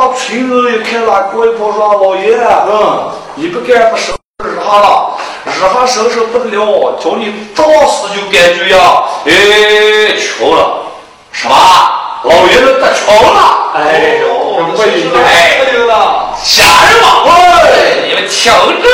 到子日里开了锅一泡说老爷，嗯，你不干不收拾他了，日他收拾不得了，叫你找死就感觉呀，哎，穷了，什么？老爷子得穷了？哎呦，不行了，不行了，吓人吗？喂，你们听着。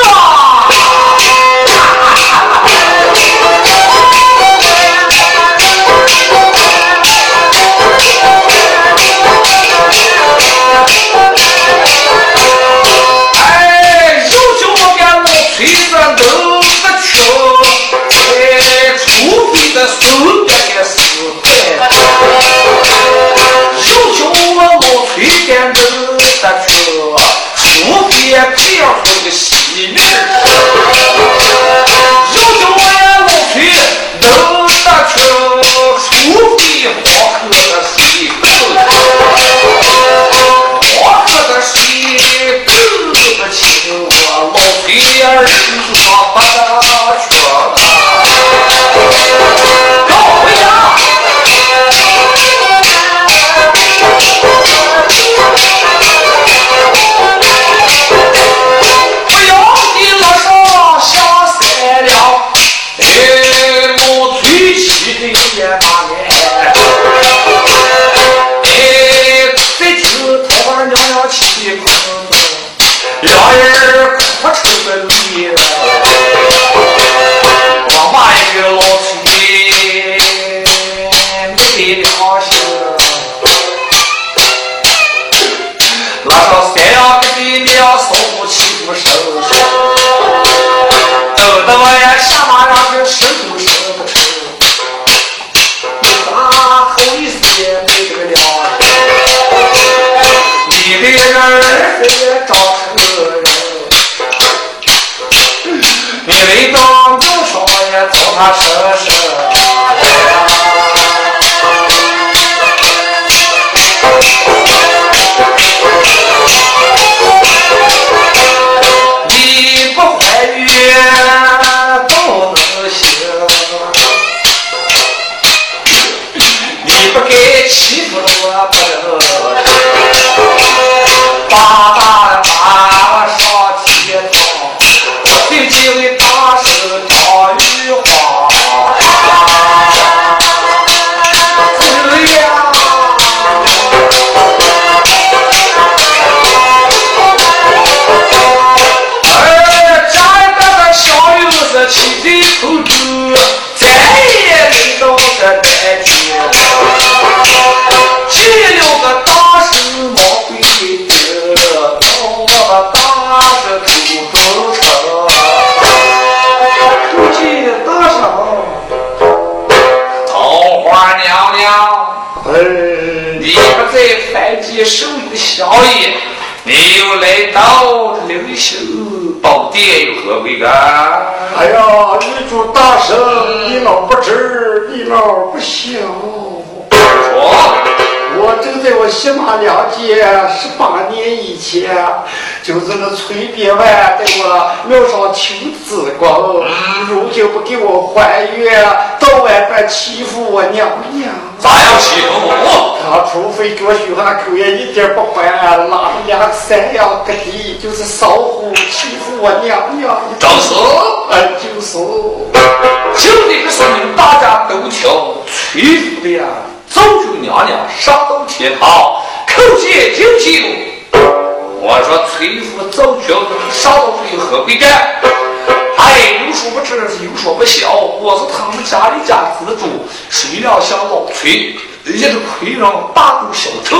十八年以前就是那崔别万在我庙上求子光如今不给我还愿早晚得欺负我娘娘咋样欺负我他除非给我许下口业一点不还拉着两个山羊隔地就是烧火欺负我娘娘你是哎就是就这个时候你们大家都听屈服的呀早就娘娘上到天堂解听清。我说崔府奏绝功，少帝何必战？哎，有说不知，有说不晓，我是他们家里家子主，谁料想老崔，人家的魁人大肚小偷，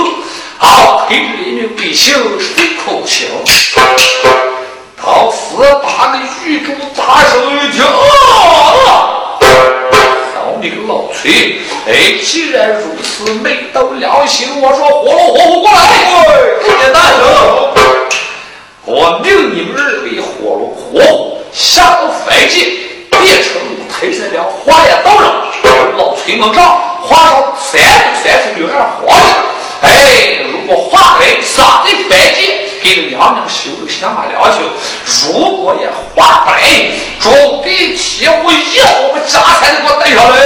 啊，陪着人民百姓睡口香。当时把那狱中大声一听，你个老崔！哎，既然如此，没斗良心，我说活活虎过来！哎，大人，我命你们二位活活虎下到凡间，变成退在了花叶道上。老崔门上画上三十三十六二花哎，如果画来撒在凡间。给娘娘修个香马良去，如果也画不来，准备起我要我们家产给我带上来。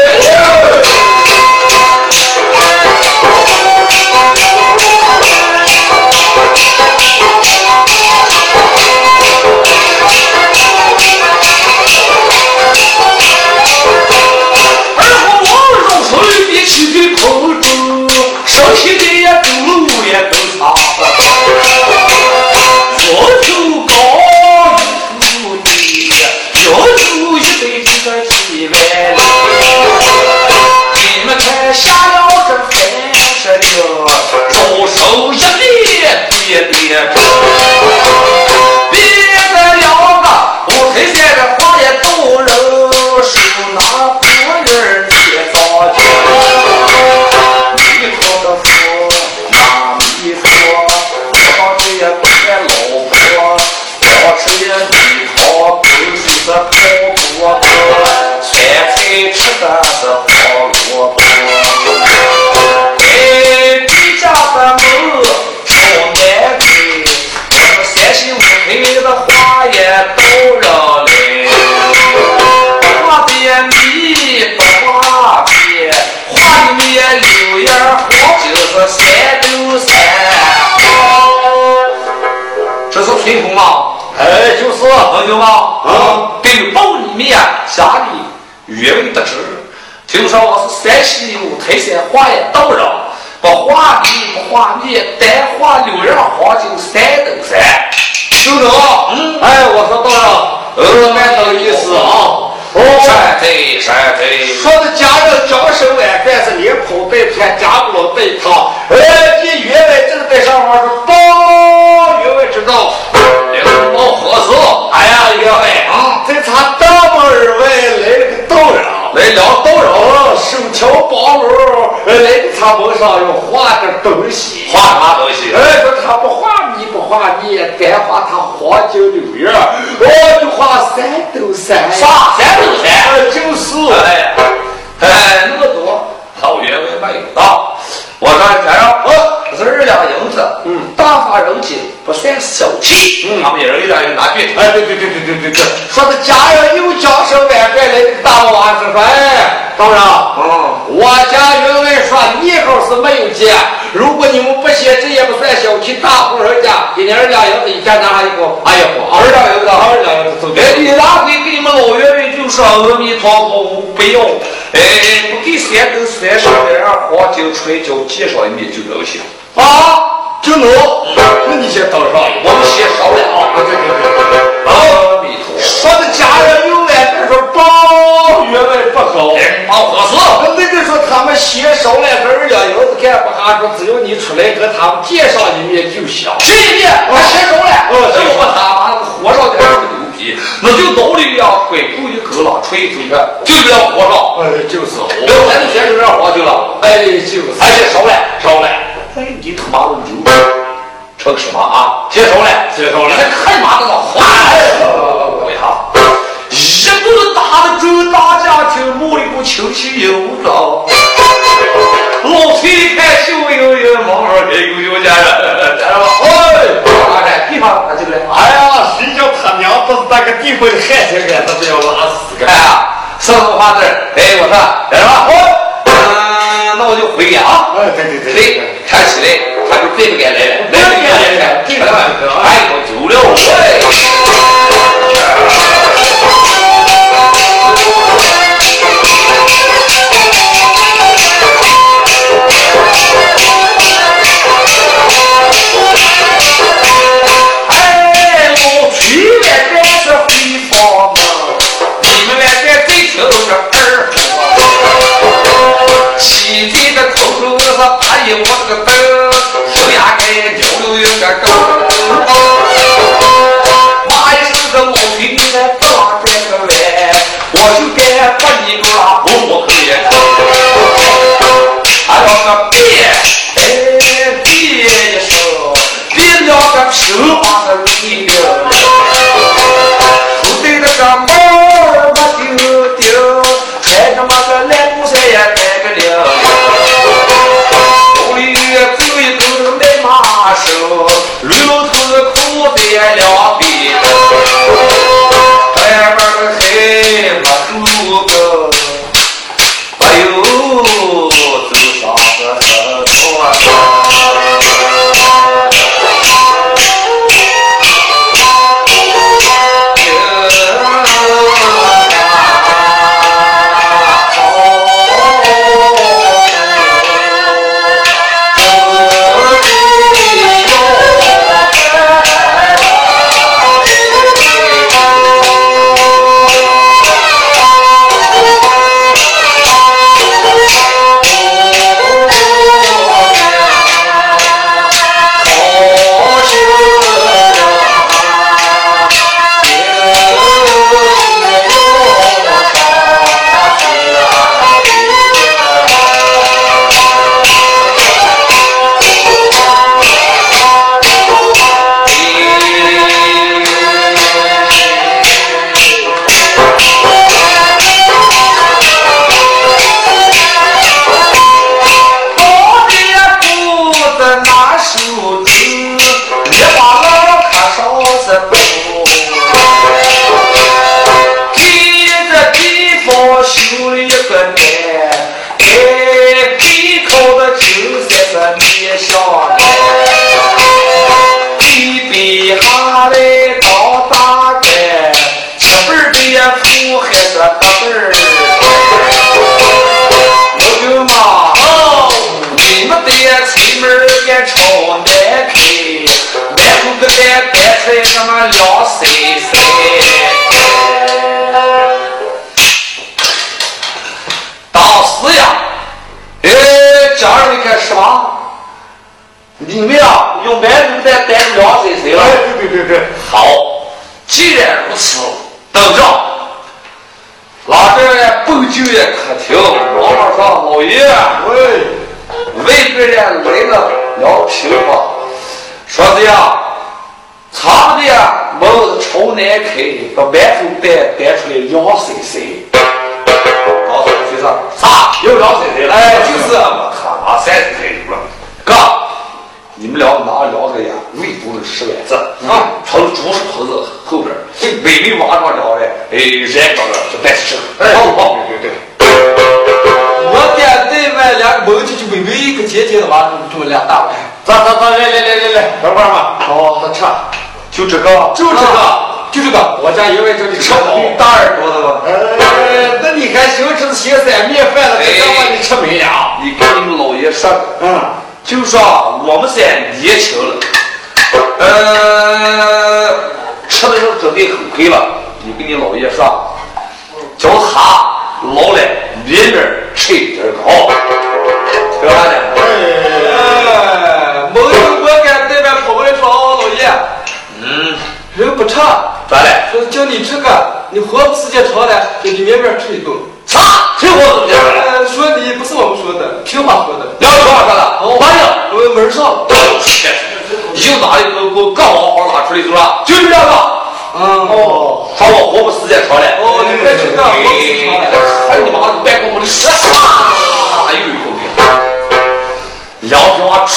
原位得知，听说我是山西有泰山花叶道人，不画米不画米，单画柳叶黄金三斗山。兄长，嗯，哎，我说道人，呃，蛮懂意思啊。哦，山对山对，说的家人将手晚饭是连跑带穿，家不老带他。哎，你原来正在上面是包原来知道。手挑包箩，来他门上要画点东西，画啥东西？哎，说他不画你不画你，该画他黄金柳叶，我，就画三斗山，啥？三斗山？就是，哎，哎，那么多，老员外没有到，我说先生，哦，这是二两银子，嗯，大发人情。不算小气，嗯，他们一人一两银拿去。哎，对对对对对对对，说的家人有家生万代来的大娃子说，哎，当然，嗯，我家员外说你号是没有钱，如果你们不写，这也不算小气，大户人家给你二两银子一天拿上一个，哎呀，二两银子，二两银子，哎，你拿回给你们老员外就说阿弥陀佛不要，哎，不给三斗三十两黄金出来交介绍一面就高兴啊。就能，那你先等上，我们先烧了啊。对对对，阿弥陀说的家人有爱，别说包月外不好，包合适。那个说他们先商量个二两银子干不下，说只有你出来给他们介绍一面就行。这一面，我先商量。哦，这我他妈活上点儿牛皮，那就道理一样，拐过一狗了，吹出去，就这样活上。哎，就是，没有咱就先就这样活去了。哎，就是，哎，先商量，商量。哎，你他妈的牛，成什么啊？接手了，接手了！你看妈的了，坏！为啥？一个大的周大家庭，某一股亲戚有着。老崔看秀英英，忙忙给有有家人，家人们，哎，哪在地方？他进来？哎呀，谁叫他娘不是那个地方的汉奸，他都不要拉死个！哎呀，什么话字？哎，我说，家人们，嗯，那我就回啊。哎，对对对对。看起来他就最不该来了，来不该来了，这个哎，我走了，我这个灯，手压根九九有个高。来了聊平话，说的呀，厂的呀门朝南开，把馒头带带出来凉水水。告诉我先生，啥？又凉塞塞了？哎，就是我他妈三十岁了，哥。你们俩拿两个呀，唯独是十万字。啊，朝着主树棚子后边，微微往上聊嘞，哎，人高了就白吃哎，好好，对对对，我点两个门就就微微一个尖尖的往这么两大碗，咋咋咋，来来来来来，等会儿嘛，好，好吃，就这个，就这个，就这个，我家因为这里吃好。大耳朵的吧？呃，那你还行，这是咸菜面饭了，这让把你吃没呀？你跟你们老爷说，嗯，就说我们仨年轻了，呃，吃的时候准备很亏了。你跟你老爷说，叫他老了面面吃一点高，听啥呢？哎，没有我敢对面跑过来说，哦，老爷，嗯，人不差，咋了？说叫你这个，你活不时间长了，给你面面吃一顿。啥？这我怎么讲了？呃，说你不是我们说的，听话说的。要说话说的，哦，完了。我门上。都是，又拿一个给我刚往好拿出来是吧？就这两个。嗯，哦，说我活不时间长了。哦，你别去干，活不时间长了。还你妈的别跟我的说啥？又一口气，两瓶话出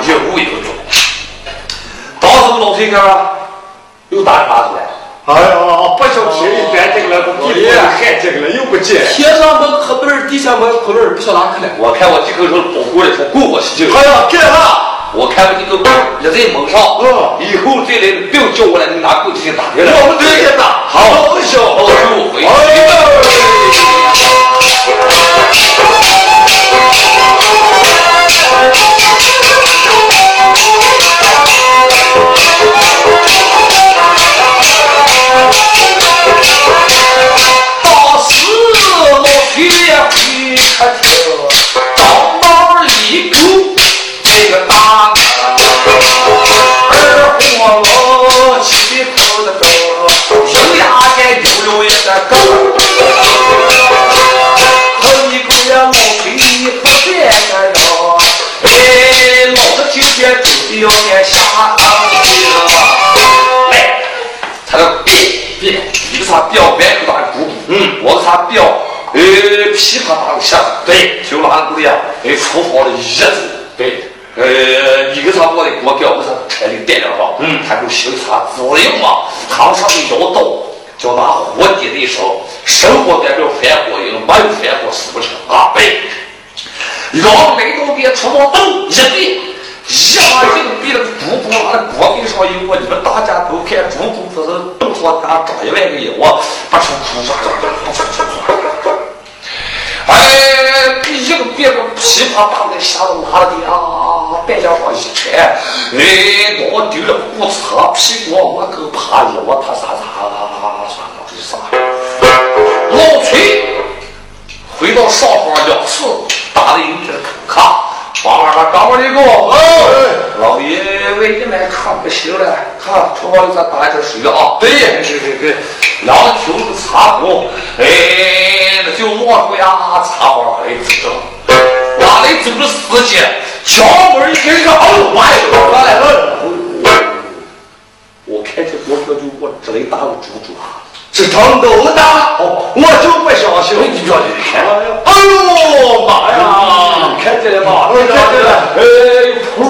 一无一个中。当时我老推哥又打电话出来，哎呀，不小心一点这个了，都地方害这个了，又不见。天上没课本儿，地下没课本儿，不晓得哪去了。我看我几口说保护的说过过去就。哎呀，干了！我看我这个一在蒙上，嗯以后再来不要叫我来，你拿棍子去打下来。我们直接打，好，好笑。我就回去。嘛，堂上的腰刀，叫拿活地的手，生活代表反火影，没有反火死不成啊，对，让雷东边厨房咚一对。一下硬币那个猪猪拿的锅给上有我，你们大家都看猪猪不是动作他涨一万个亿，我不出哭啥的。哎，一个别个噼啪啪的下子拿了的啊，半架上一拆，哎，我丢了不擦屁股，我够怕的，我他啥啥算了，这啥啥？老崔回到上方两次打的有点口卡。王二哥，刚我的哥，老爷为你们看不行了，看厨房里咱打一点水啊。对，对对对，两球子擦锅，哎，那就往出呀，擦好来走。哪里走的时间，敲门一开个，哎呦妈呀，来来来，我看见我这就我这里打个猪猪啊。这场斗打，我就不相信。你叫你看，哎呦妈呀！看见了吗？看见了。哎，噗，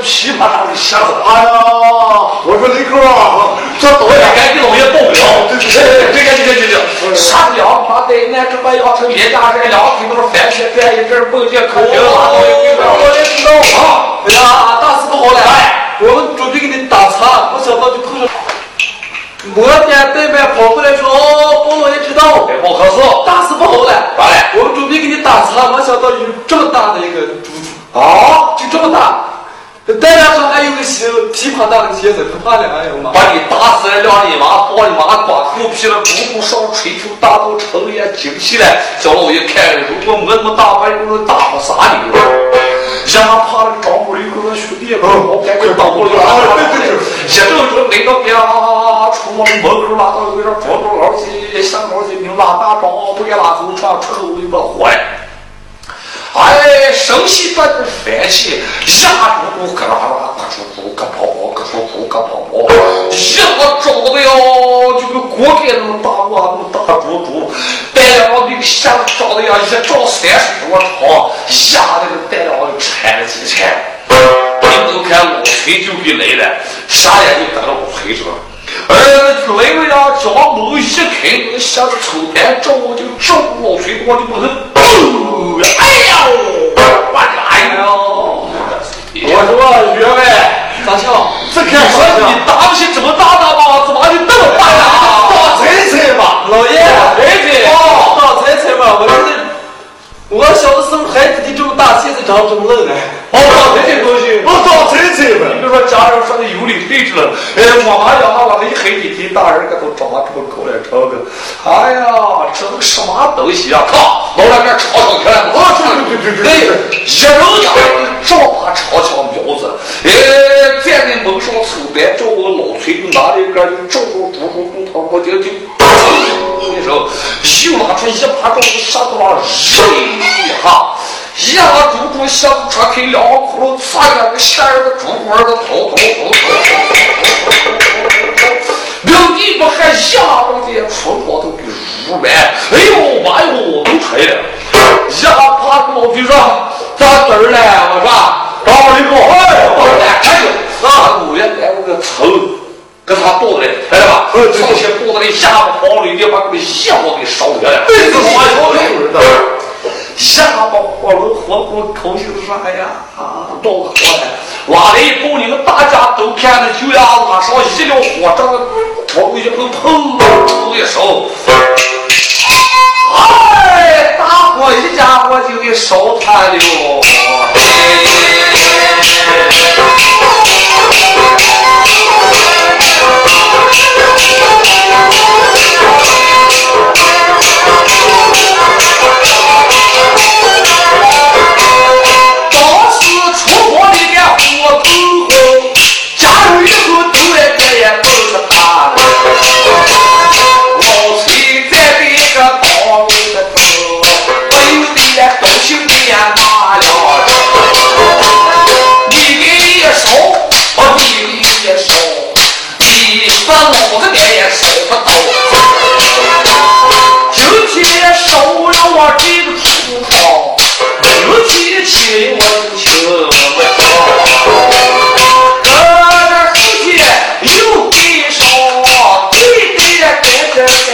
噼啪啪的响。哎呀！我说雷哥，这导演赶紧老爷报表。对对对对对对。啥两把带，俺这把养成别家人，两腿都是翻血，干一阵蹦进口瓶拉到一边。我也知道啊。哎呀，大事不好了！我们准备给你打茶，没想到就碰上。我店对面跑过来说：“哦，包老爷知道，不合适，大事不好了。咋了？我们准备给你打茶，没想到有这么大的一个猪猪啊，就这么大。再加上还有个鞋，琵琶大的鞋子，可怕了！哎呦妈！把你打死了，让你妈抱你妈光头皮了，猪猪上吹球打到成也惊喜了。小老爷看，如果没那么大，把你们打不杀你了。让他怕了，张不里跟他兄弟，我赶紧打过来，一阵阵来到边，出门门口拉到有点装装老几，香高几名拉大包，不给拉走，穿，出口就把坏。哎，生气把这翻起，压住住，咯啦啦，咯出出，咯跑跑，咯出出，咯跑跑，一下找的哟，就跟锅盖那么大哇，那么大猪猪，带两个那个下找的呀，一找三十多长，压那个带两个就缠了几缠。你们都看老崔就给来了，下眼就得了老崔这。呃，来了呀，将门一开，那个下子抽盘照就照老崔，我就不能嘣！哎呀，我的哎呦！我说员外，咋笑？这看说你打不起这么大的吧？怎么就这么大呀？大彩彩吧，老爷，对对，哦，大彩彩嘛，我觉得我小的时候孩子的这么大，现在长这么嫩呢。哦，大彩彩东西，我大彩彩你嘛。比如说家人说的有理对着了，哎，我妈呀我那一黑几天，大人可都长这么高来长个。哎呀，这都什么东西啊？靠，老两边吵吵起来了。啊，对对对对对，对。一人家照把抄枪苗子，哎，站在门上抽白，叫我老崔就拿了一根就照着猪猪公堂我就就，那时候又拿出一把刀子杀到了，扔一下。一下猪猪箱子拆开两个窟窿，擦两个线儿的猪窝子头头头头，两地不还下子的春光都给入满，哎呦妈哟，都拆了，一下爬个老比说咋子儿嘞？我说，张二一个，哎，我来看着，啊，五月来我个头。跟他抱的，来吧，上前抱的那下巴跑里边把那个野火给烧掉了，对，这花小人的。下把火炉，火锅口心啥呀？啊，到个火了，挖了一包，你们大家都看着，就要拉上一溜火，这个朝一碰砰一烧，哎，大火一家伙就给烧瘫了。Russia.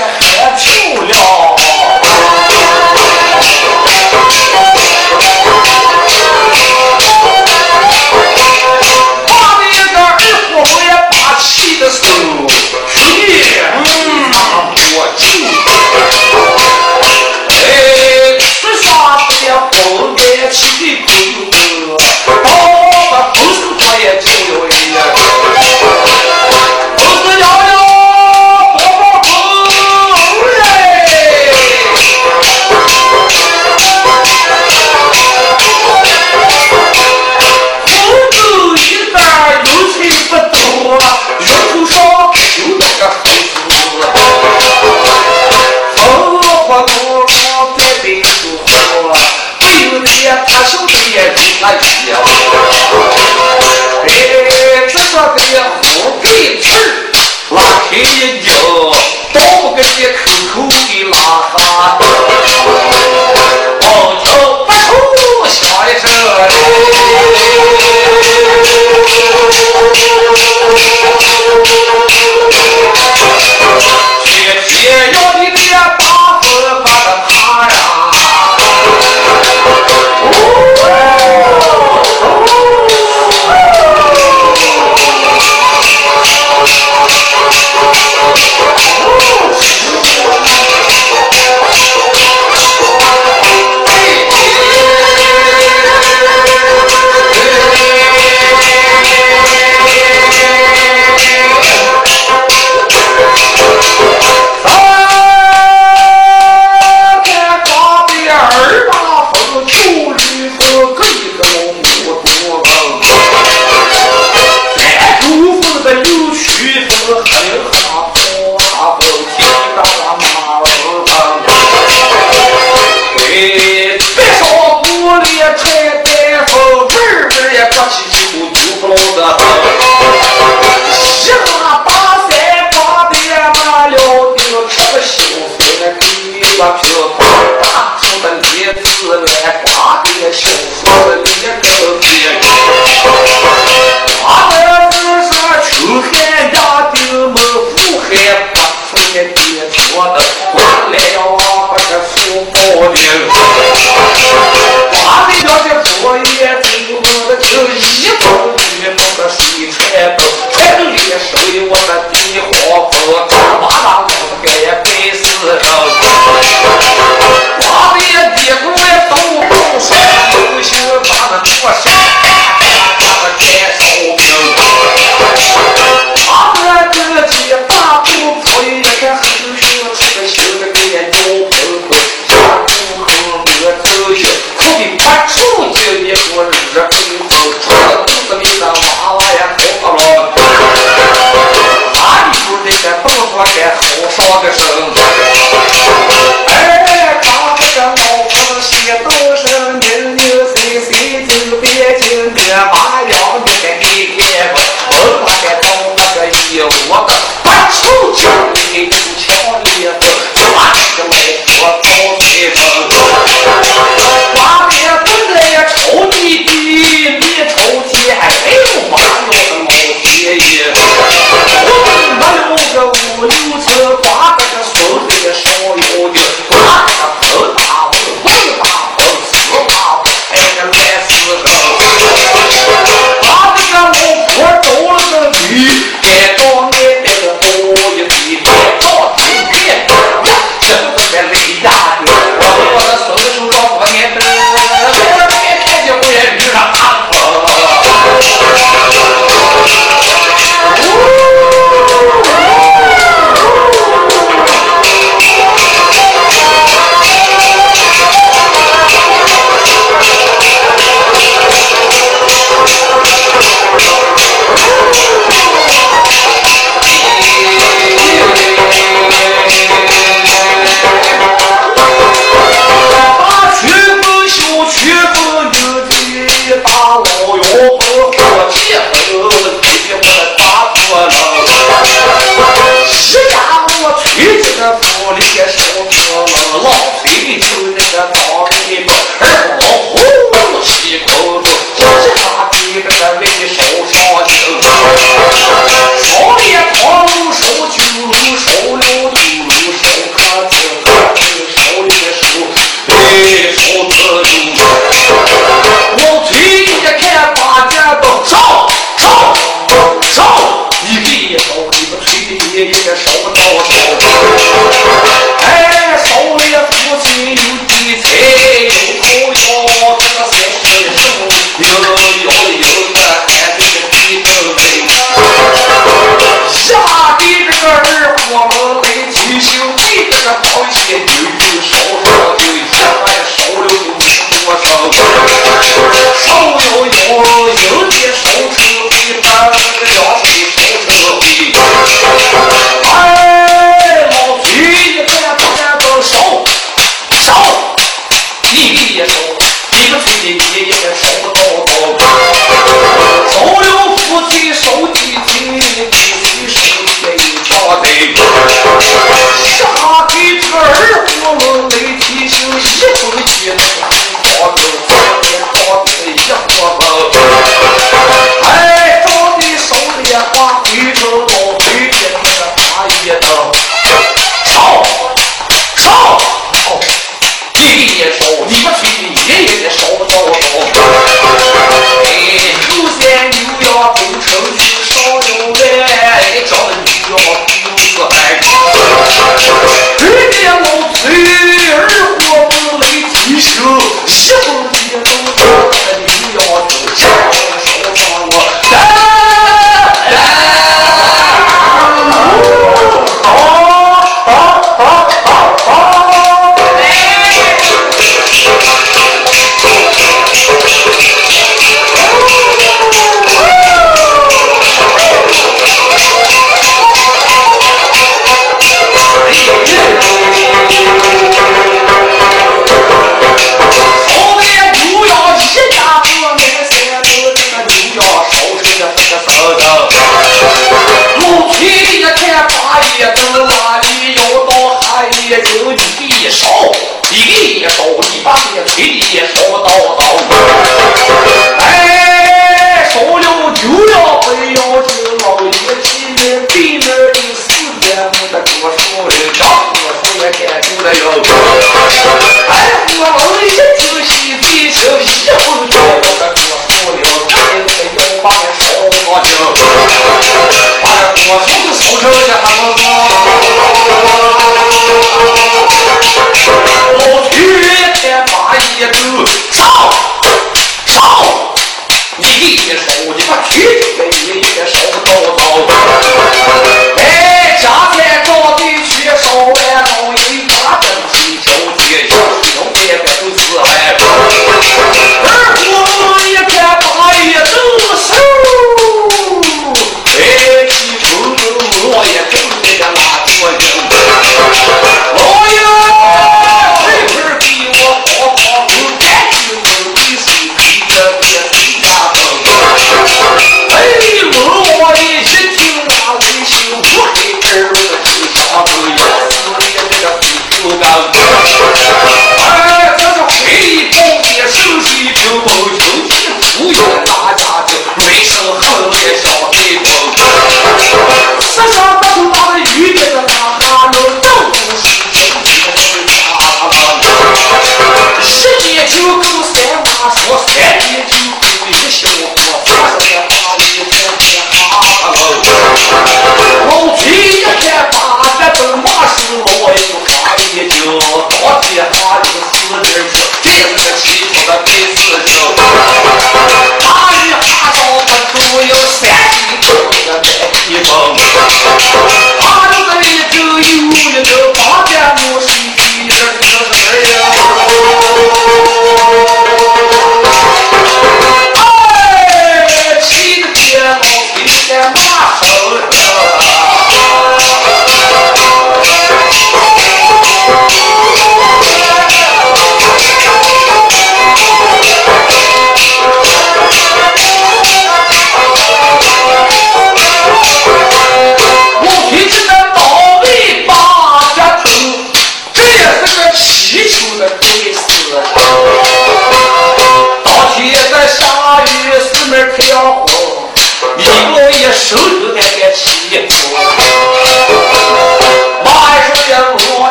手里头还有点钱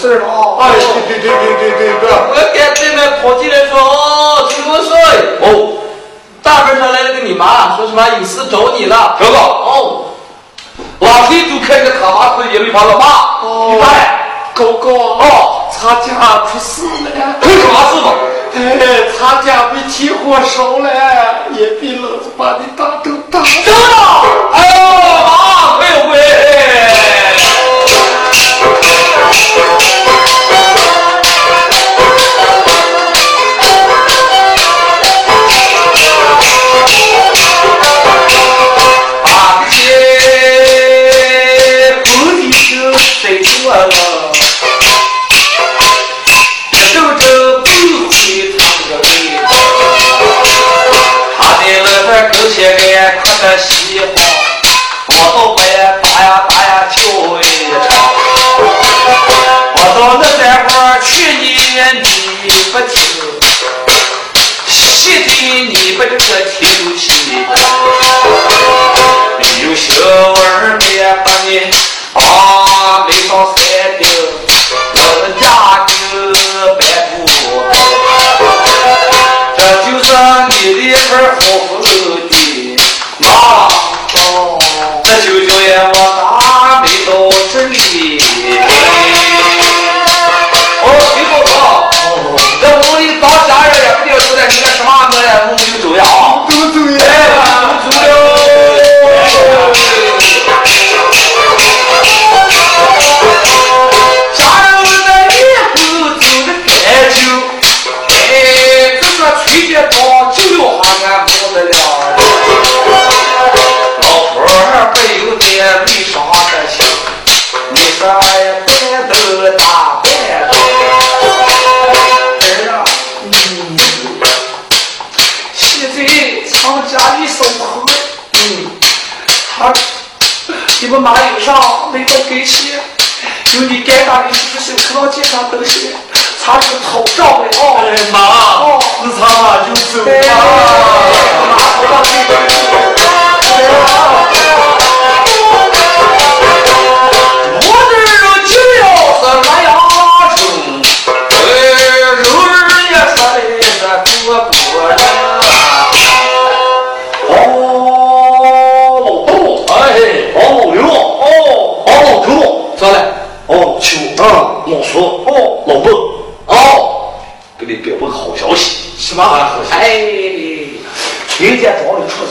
事儿了啊！哎，对对对对对对对。我给对面跑进来说，哦，陈国顺，哦，大门上来了个你妈，说什么有事找你了。哥哥，哦，老黑就看着他妈是一里旁了妈，哦你看，狗狗，哦，他家出事了。出啥事吧？哎，他家被起火烧了，也被老子把你大头打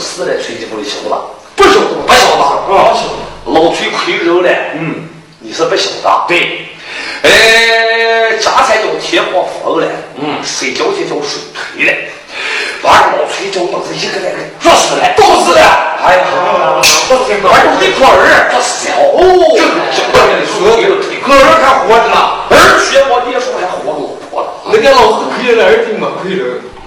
庄里出事了，崔家不里晓得吧？不晓得，不晓得啊，晓得。老崔亏肉了，嗯，你是不晓得。对，哎，家财叫天荒疯了，嗯，睡觉就叫水退了。完了，老崔叫当时一个那个作死了，冻死了。哎呀，我这个儿子个儿作死了。哦，这个这个跟你说，个人还活着呢。儿学我爹说还活着老婆了。那个老子亏了儿子没亏了。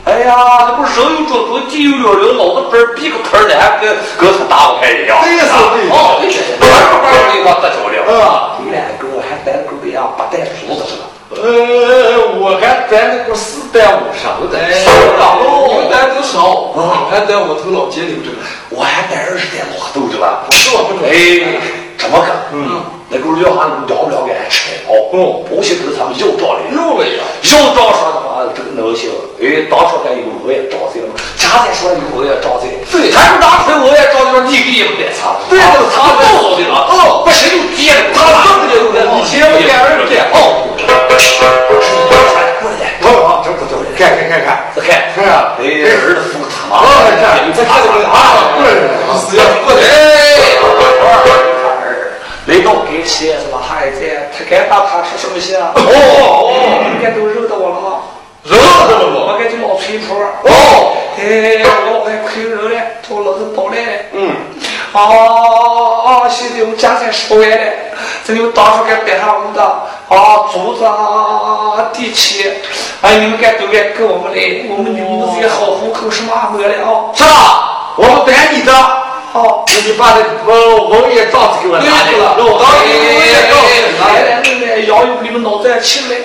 哎呀，那不是人有着头，地有了人，老子本儿比个坑儿的，还跟跟他打不开一样。对呀是对呀哦，对对对，玩儿玩儿给我得着了。啊，你俩给我还带狗呀，不带梳子是吧？呃，我还带那个四代五上的。哎，你们单都少，我还带我头老街留着呢。我还带二十袋老豆子吧？是我不中。哎，这么个，嗯，那狗要俺要不了给俺吃了，哦，不行跟他们要账的，肉了呀！要账说的话，这个能行。哎，当初还有我也招谁了，家再说有我也招谁，对他们拿回我也招的，你给也不带擦，对啊对他不好的了，哦，不行就接了，他怎么就以前我给儿子哦，过来，我啊，这不对，看看看看，再看，是啊，哎，儿子服他妈，来给我改是什么？还在他敢打他，是什么心啊？哦哦哦，你们该都认得我了啊。认得我，我该就老吹捧。哦，哎，我，还，快认了，他，我，老子，宝来。嗯。哦，哦，现在我家产烧完了，这里，我当初该摆上我们的，啊，祖上，啊，地契，啊，你们该都该跟我们来，我们，你们这些好户口，什么也没了啊。是吧，我们，等你的。好，那你把那我我也照子给我拿来了。我来来来来，要有你们脑袋起来。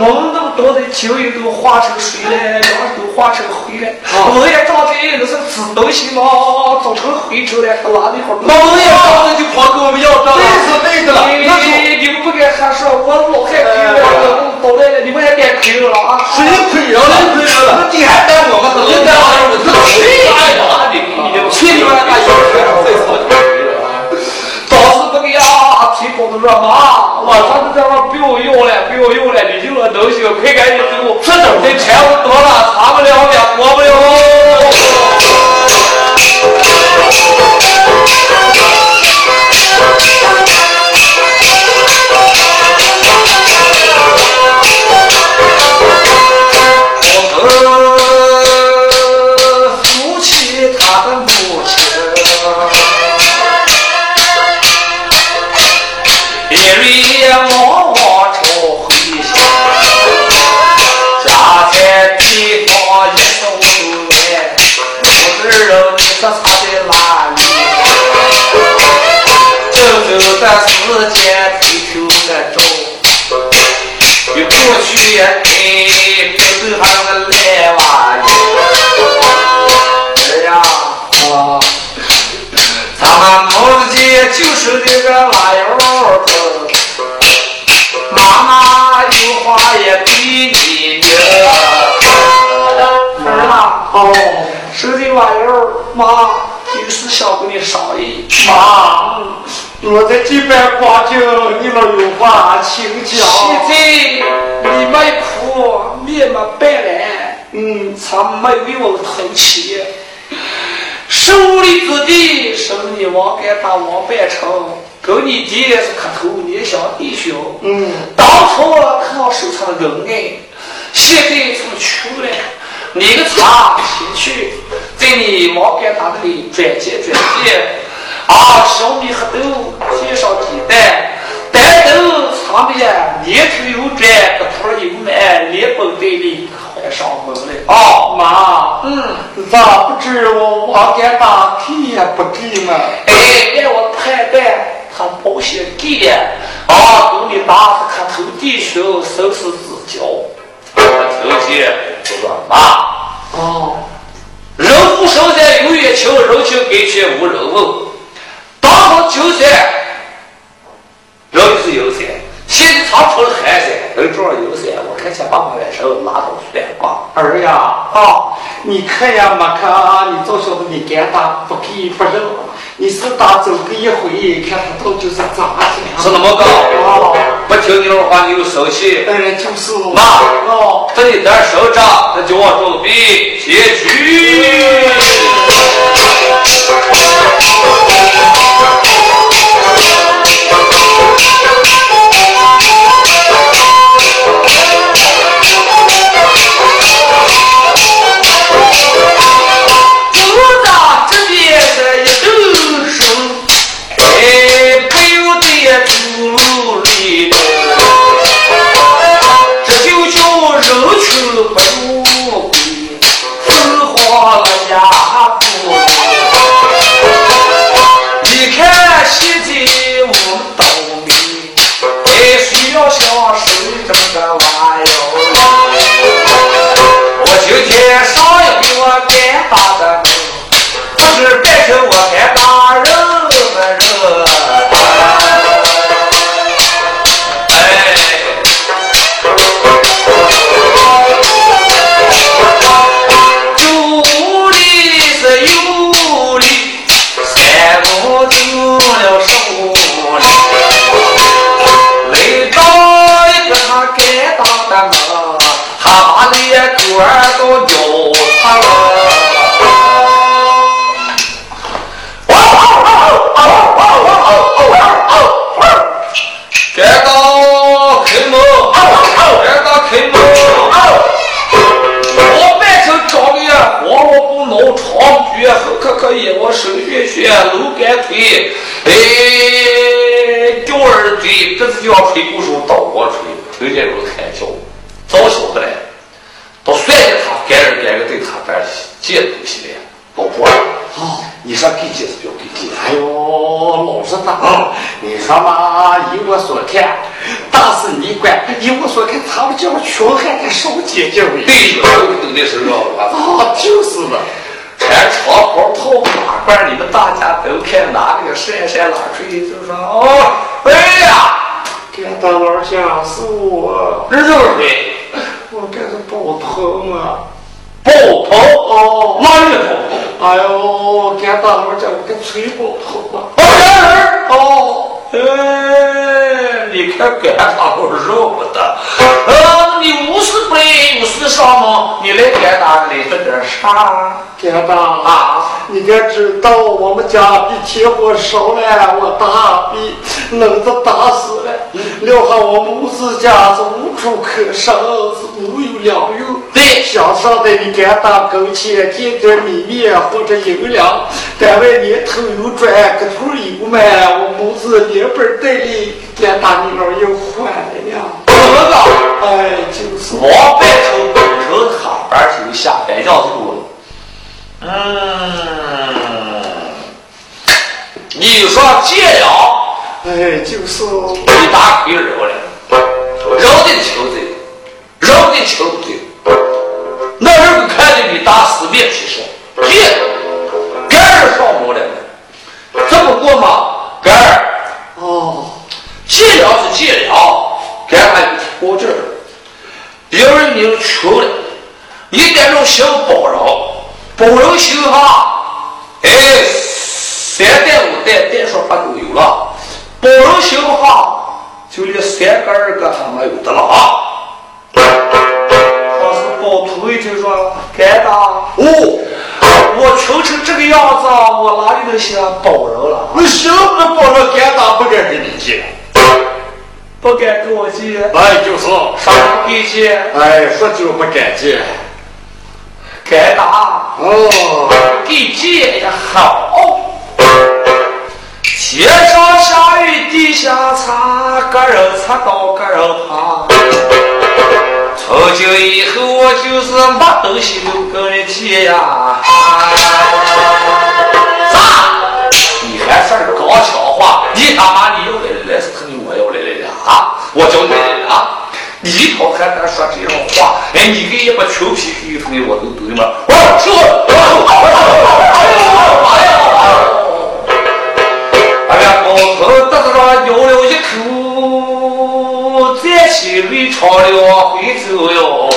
我们都都在酒里都化成水了，粮都化成灰了。我也照的那是纸东西嘛，做成灰之了，搁哪里好？那我也照的就跑给我们要账。累死累的了。那你们不该瞎说，我老害亏了，到来了，你们也该亏了啊！谁亏了？谁亏了？你还带我们？你带我们？谁去你妈的，那小学生再少就没了。当时那个丫丫还催，跟说：‘妈，晚上就在那不要用了，不要用了。’你用了能行？快赶紧给我，这东西钱我多了，擦不了，也磨不了。妈有事想跟你商议。妈，我在这边挂酒，你老有话请讲。现在你没哭，面没白来，嗯，他没为我投气。十五里之地，是你王干大王办成，跟你爹是磕头年小弟兄。嗯，当初看到手上的恩爱，现在从穷了，你个茶先去，在你王干打的里转接转接，啊，小米黑豆接上鸡蛋，蛋豆上面年头有转，个头有买，连本带利还上门来。哦，妈，嗯，咋不知我王干大给也不给呢？哎，让我判断他保险给的，啊，给你打是磕头弟兄，手是之交。头前就说妈，哦，人无生在有冤情，人情该却无人问。当初就算人自有山，现在长成了孩子，人这儿有山，我看见把把外手拉到算卦。儿呀，啊，你看呀，没看，你早晓得你敢打不给不认，你是打走个一回，看他到底是咋的？是那么高，哦，不听你的话，你又生气。哎，就是妈哦，这一点手掌，他就往准备结局。组哪个闪闪哪吹，就说哦，哎呀，干大老乡是我，这就是对，我该是包头啊，包头哦，哪里头？哎呦，干大老叫我给吹包头啊，哦，哎，你看干大老肉不得，呃，你无事不来，上吗？你来干大来做点啥？干大啊，你该知道我们家比铁火烧了，我大比冷子打死了，留下我母子家是无处可生，是无有良用。对，想上的你干打苟且，见点米面或者银两，单位年头有转，个头有卖，我母子连本带利，干打你老又还了呀。怎么个？哎，就是。王白头本手他班就下白叫头了。嗯，你说借了，哎，就是你打亏惹了，饶的求的，饶的求不对。那人看见你打死面皮说，借，干儿上门来了。这不过嘛，干儿。哦，借了是借了，干还有拖劲儿。别人你求了，你得种小包容。包容心哈，哎，三代五代代说法都有了。包容心哈，就连三个二个他没有的了啊。他是包头一听说该打哦，我穷成这个样子，我哪里能想包容了？你舍不包容干大，不敢跟你借，不敢跟我借，哎，就是，啥不给借？哎，说就不敢借。该打哦，给借也好。天上下雨地下擦，个人擦到个人爬。从今以后我就是没东西都跟人借呀。啥？你还算是搞笑话？你他妈你又来来是肯定我要来来的啊！我教你啊！你跑还敢说这种话？哎，你给一把臭皮皮子，我都懂吗？我说，哎呀，哎呀，老头得着咬了一口，在心里唱了回走哟。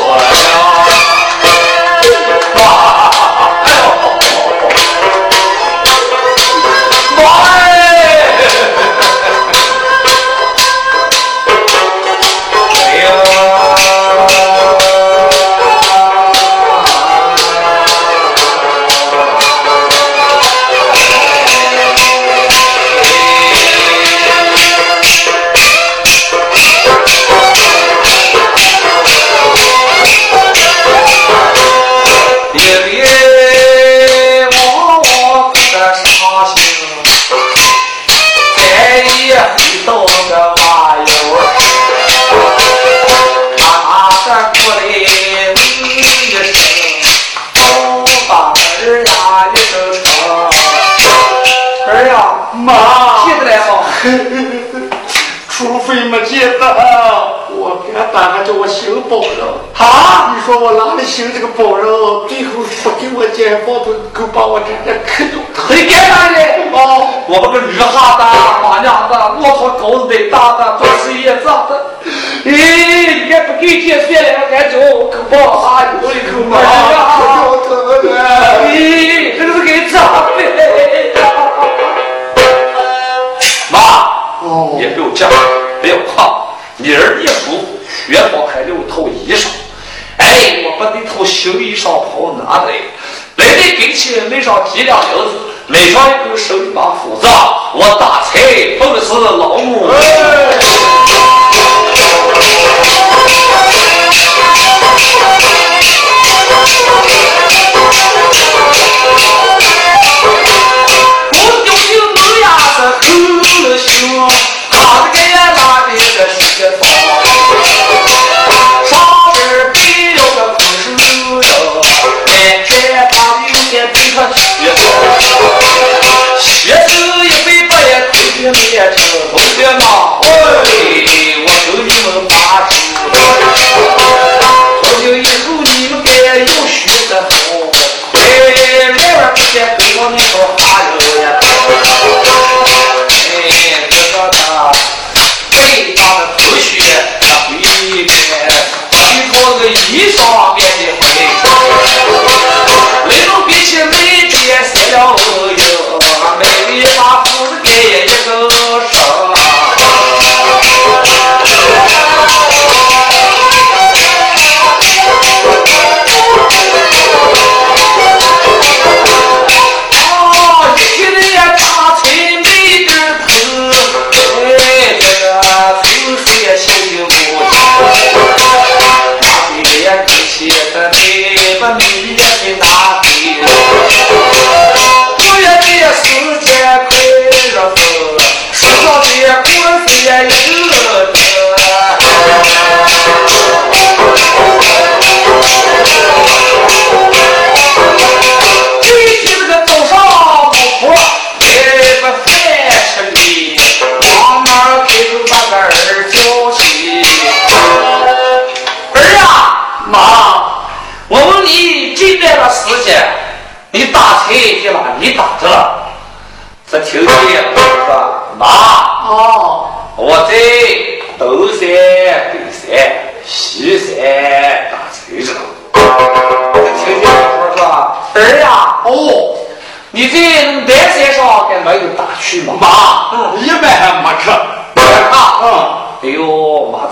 我哪里行这个包容？最后不给我借包头，够把我这这磕住。你干啥呢？哦，我们个女哈的、马娘的、骆驼狗子的、大的、做事业长的。咦，你还不给借算 了，俺就可不哈有一口嘛。可头了。咦，这个是给长的。妈，哦，也不要讲，不要怕，你儿一舒服，学好还留套衣裳。把那套新衣裳跑拿来，来的给钱买上几两银子，买上一根手把斧子，我打柴奉是老母。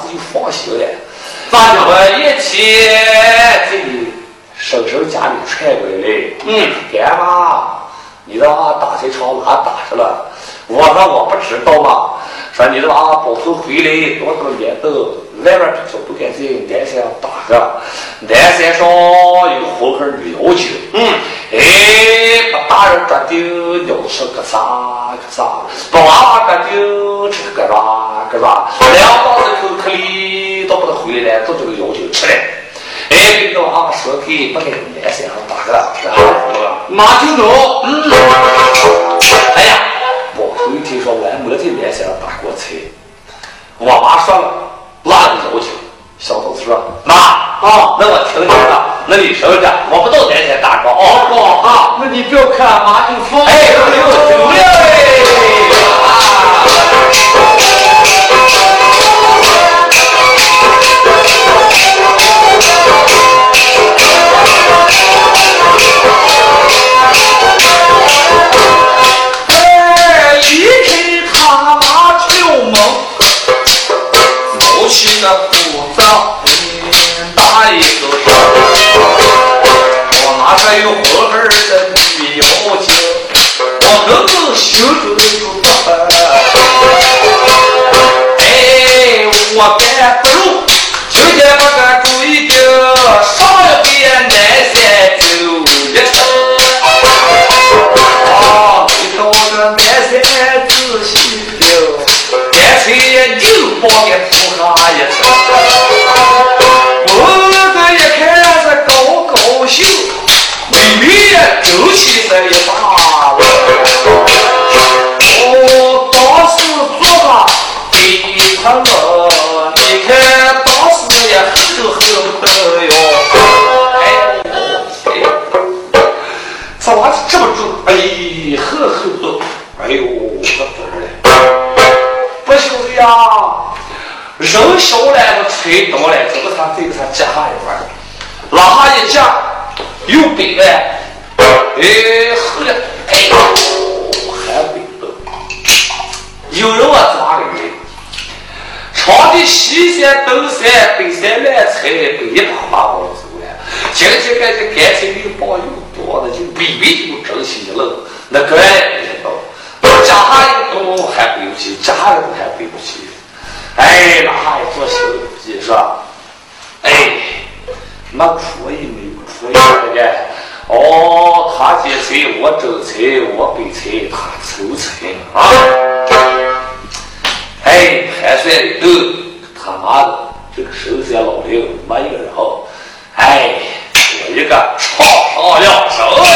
就放心了。咋的？我一起这里婶婶家里传过来，嗯，干妈，你让俺打这场俺打去了？我说我不知道嘛。说你的娃保护回来多少年头，外边比较不敢在南山上打个，南山上有活个了解。嗯，哎，把大人抓丢，鸟吃个啥个啥，把娃娃抓丢，吃个啥个啥，两帮子口壳里都不得回来了，都这个要求吃嘞。哎，给个娃娃说给不给南山上打个，然后妈就走。嗯，哎呀，头一听说我还没在南山上打过菜，我妈说了，那个要求，小豆子说妈啊那我听你的，那你听着，我不到南山打过哦。哦啊，那你不要看，妈就放。哎，有有有嘞！哎，能又冰了，哎，后来，哎呦，还冰了。有人啊，咋个人？长的西山、东山、北山烂菜，北一把把我走了。今天感觉干脆又包又多的，就微微就整起一了，那个也知道。夹下一个洞还背不起，家人还背不起。哎，那还做小鸡是吧？哎，没可以没有可以那个。哦，他接菜，我蒸菜，我备菜，他凑菜啊。哎，还算里头，他妈的这个深山老林没一个人好。哎，我一个唱上了手哎。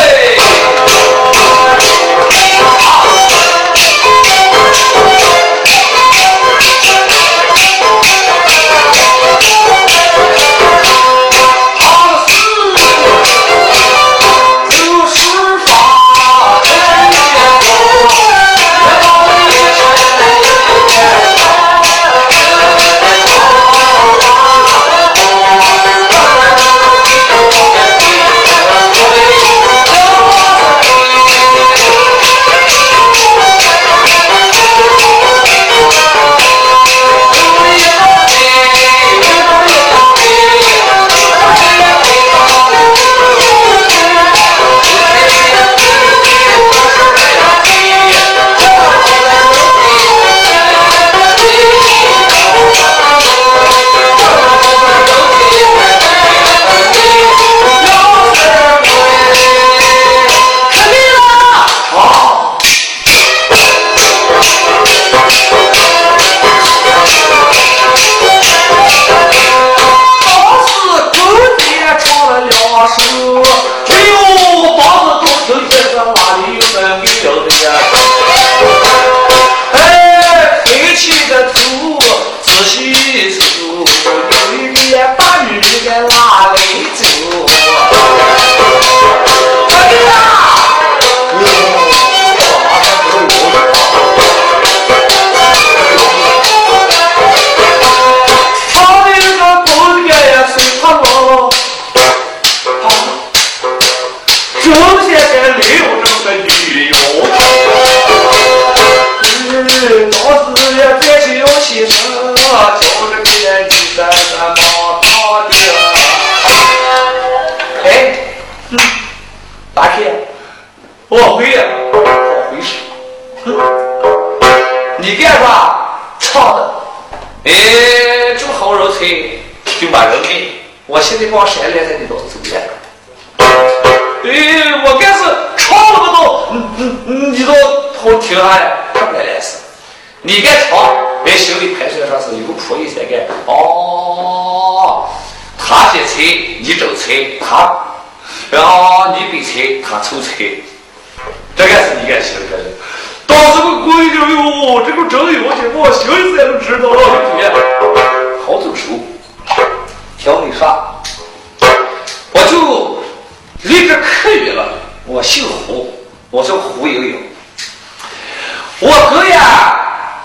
我哥呀，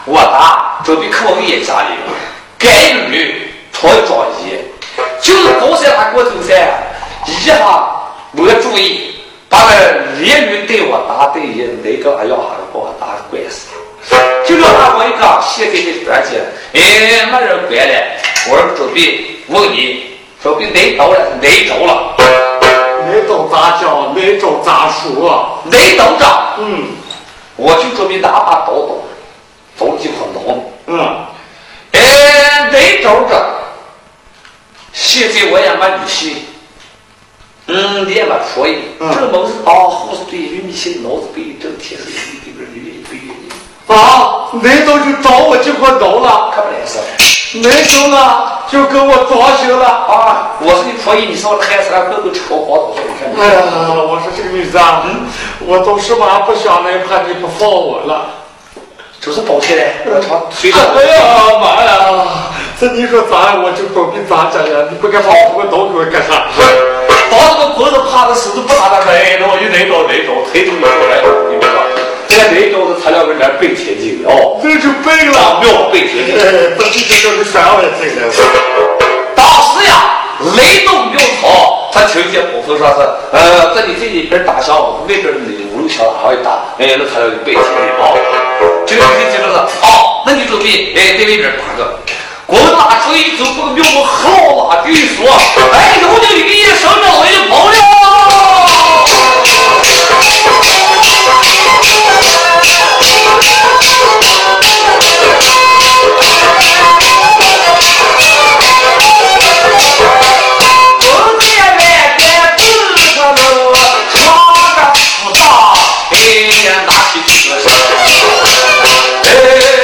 我大准备去我爷爷家里，干一个女，穿装衣，就是高山他过头噻，一下没注意，把那烈女对我大对爷那个哎呀，还是把我打官司，就叫他我一个写给你专辑，哎，没人管了，我准备。问你，说比哪招了？哪招了？哪招咋叫？哪招咋说？哪招着？嗯，我就准备拿把刀走，走几捆刀。嗯，哎，得走着？现在我也没力气，嗯，你也没说意。这门是啊，护是对于你心脑子背，整天是一个女人背你。啊，难道就找我几块刀了？可不来是。没收了，就跟我装修了啊！我是你婆姨，你是我的孩子，俺哥哥吃过光头，你看。哎呀，我说这个女子啊，嗯，我都是妈不想来，怕你不放我了，就是抱歉嘞，我操，谁说？哎呀妈呀！这你说咋？我就准备咋整呀？你不给放我刀给我干啥？把这个棍子趴着手都不拿的来，那我就来刀来刀，推动一过来，你别说。现在这刀子材料跟人背天津哦，这就背了，庙背天津，这几天都是三万斤了。当时呀，雷动庙草，他听见我说说是，呃，在你这里边打响，外边的五路响还会打，哎，那材料就背天津哦。这个你记住了，哦，那你准备哎在外边打个，光拉出一走，这个庙我好了，跟你说，哎，有就一声了，我就跑了。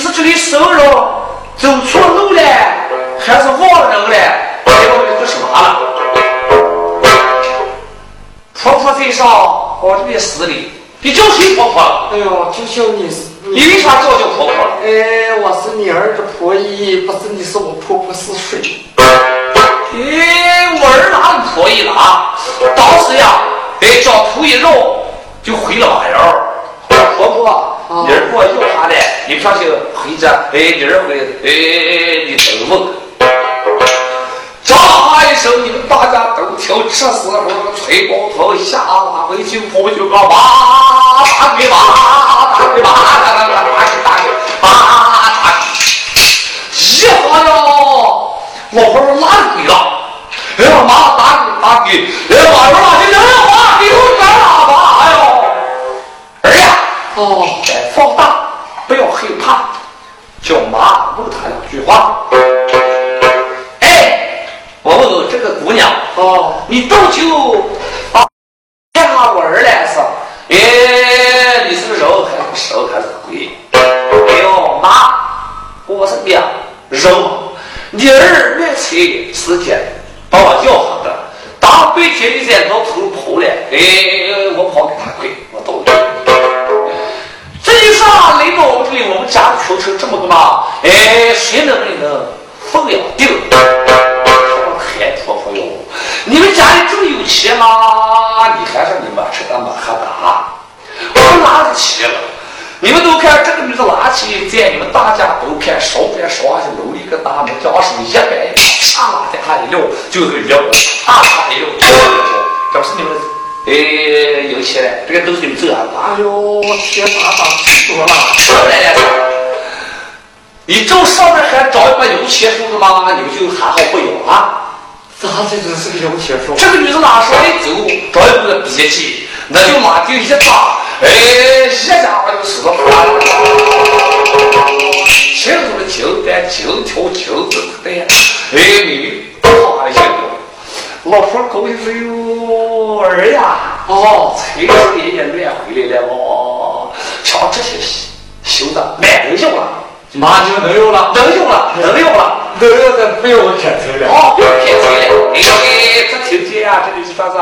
你是这里熟人，哎，你儿回，哎，你等问。喳一声，你们大家都听，这时候崔光头下马回去，婆婆就说：“哇，打给哇，打给哇，打打打打给打给，哇打给！一下哟，我婆婆拉鬼了，哎呀妈，打给打给，哎呀妈，说你人哇，给我干啥吧？哎呦，儿呀！哦，放大，叫妈问他两句话。哎，我问问这个姑娘哦，你多久啊？看下我儿来是？哎，你是肉还是熟还是鬼？哎呦妈，我是娘肉，你儿来催时间把我要上的，大白天你在到头跑了，哎，我跑给他跪，我都。这一上来到我，们家穷成这么个嘛，哎，谁能不能奉了定？我还说说哟，你们家里这么有钱吗？你还说你们吃的么喝大？我拿得起了。你们都看这个女子拿起，在你们大家都看手边手上就搂一个大木匠手一摆，啪啦在下一撂，就是一啪啪一撂，这不是你们哎有钱了，这个都是你们挣啊！哎呦，天哪，大气多了！上来了，你正上面还找一把有钱数的吗？你们就还好不要啊？咋这真是个有钱数？这个女子哪说的走，找一个笔记，那就马丁一打，哎，一家伙就死了。青子的青蛋，青条青子的蛋，哎，你啪一下就，老婆高兴说哟，儿呀，哦，财神爷也乱回来了哦，瞧这些修的蛮能用了，马就能用了，能用了，能用了。能用的不用我砍头了。哦，不要骗财了！哎，这听见啊，这里是啥子？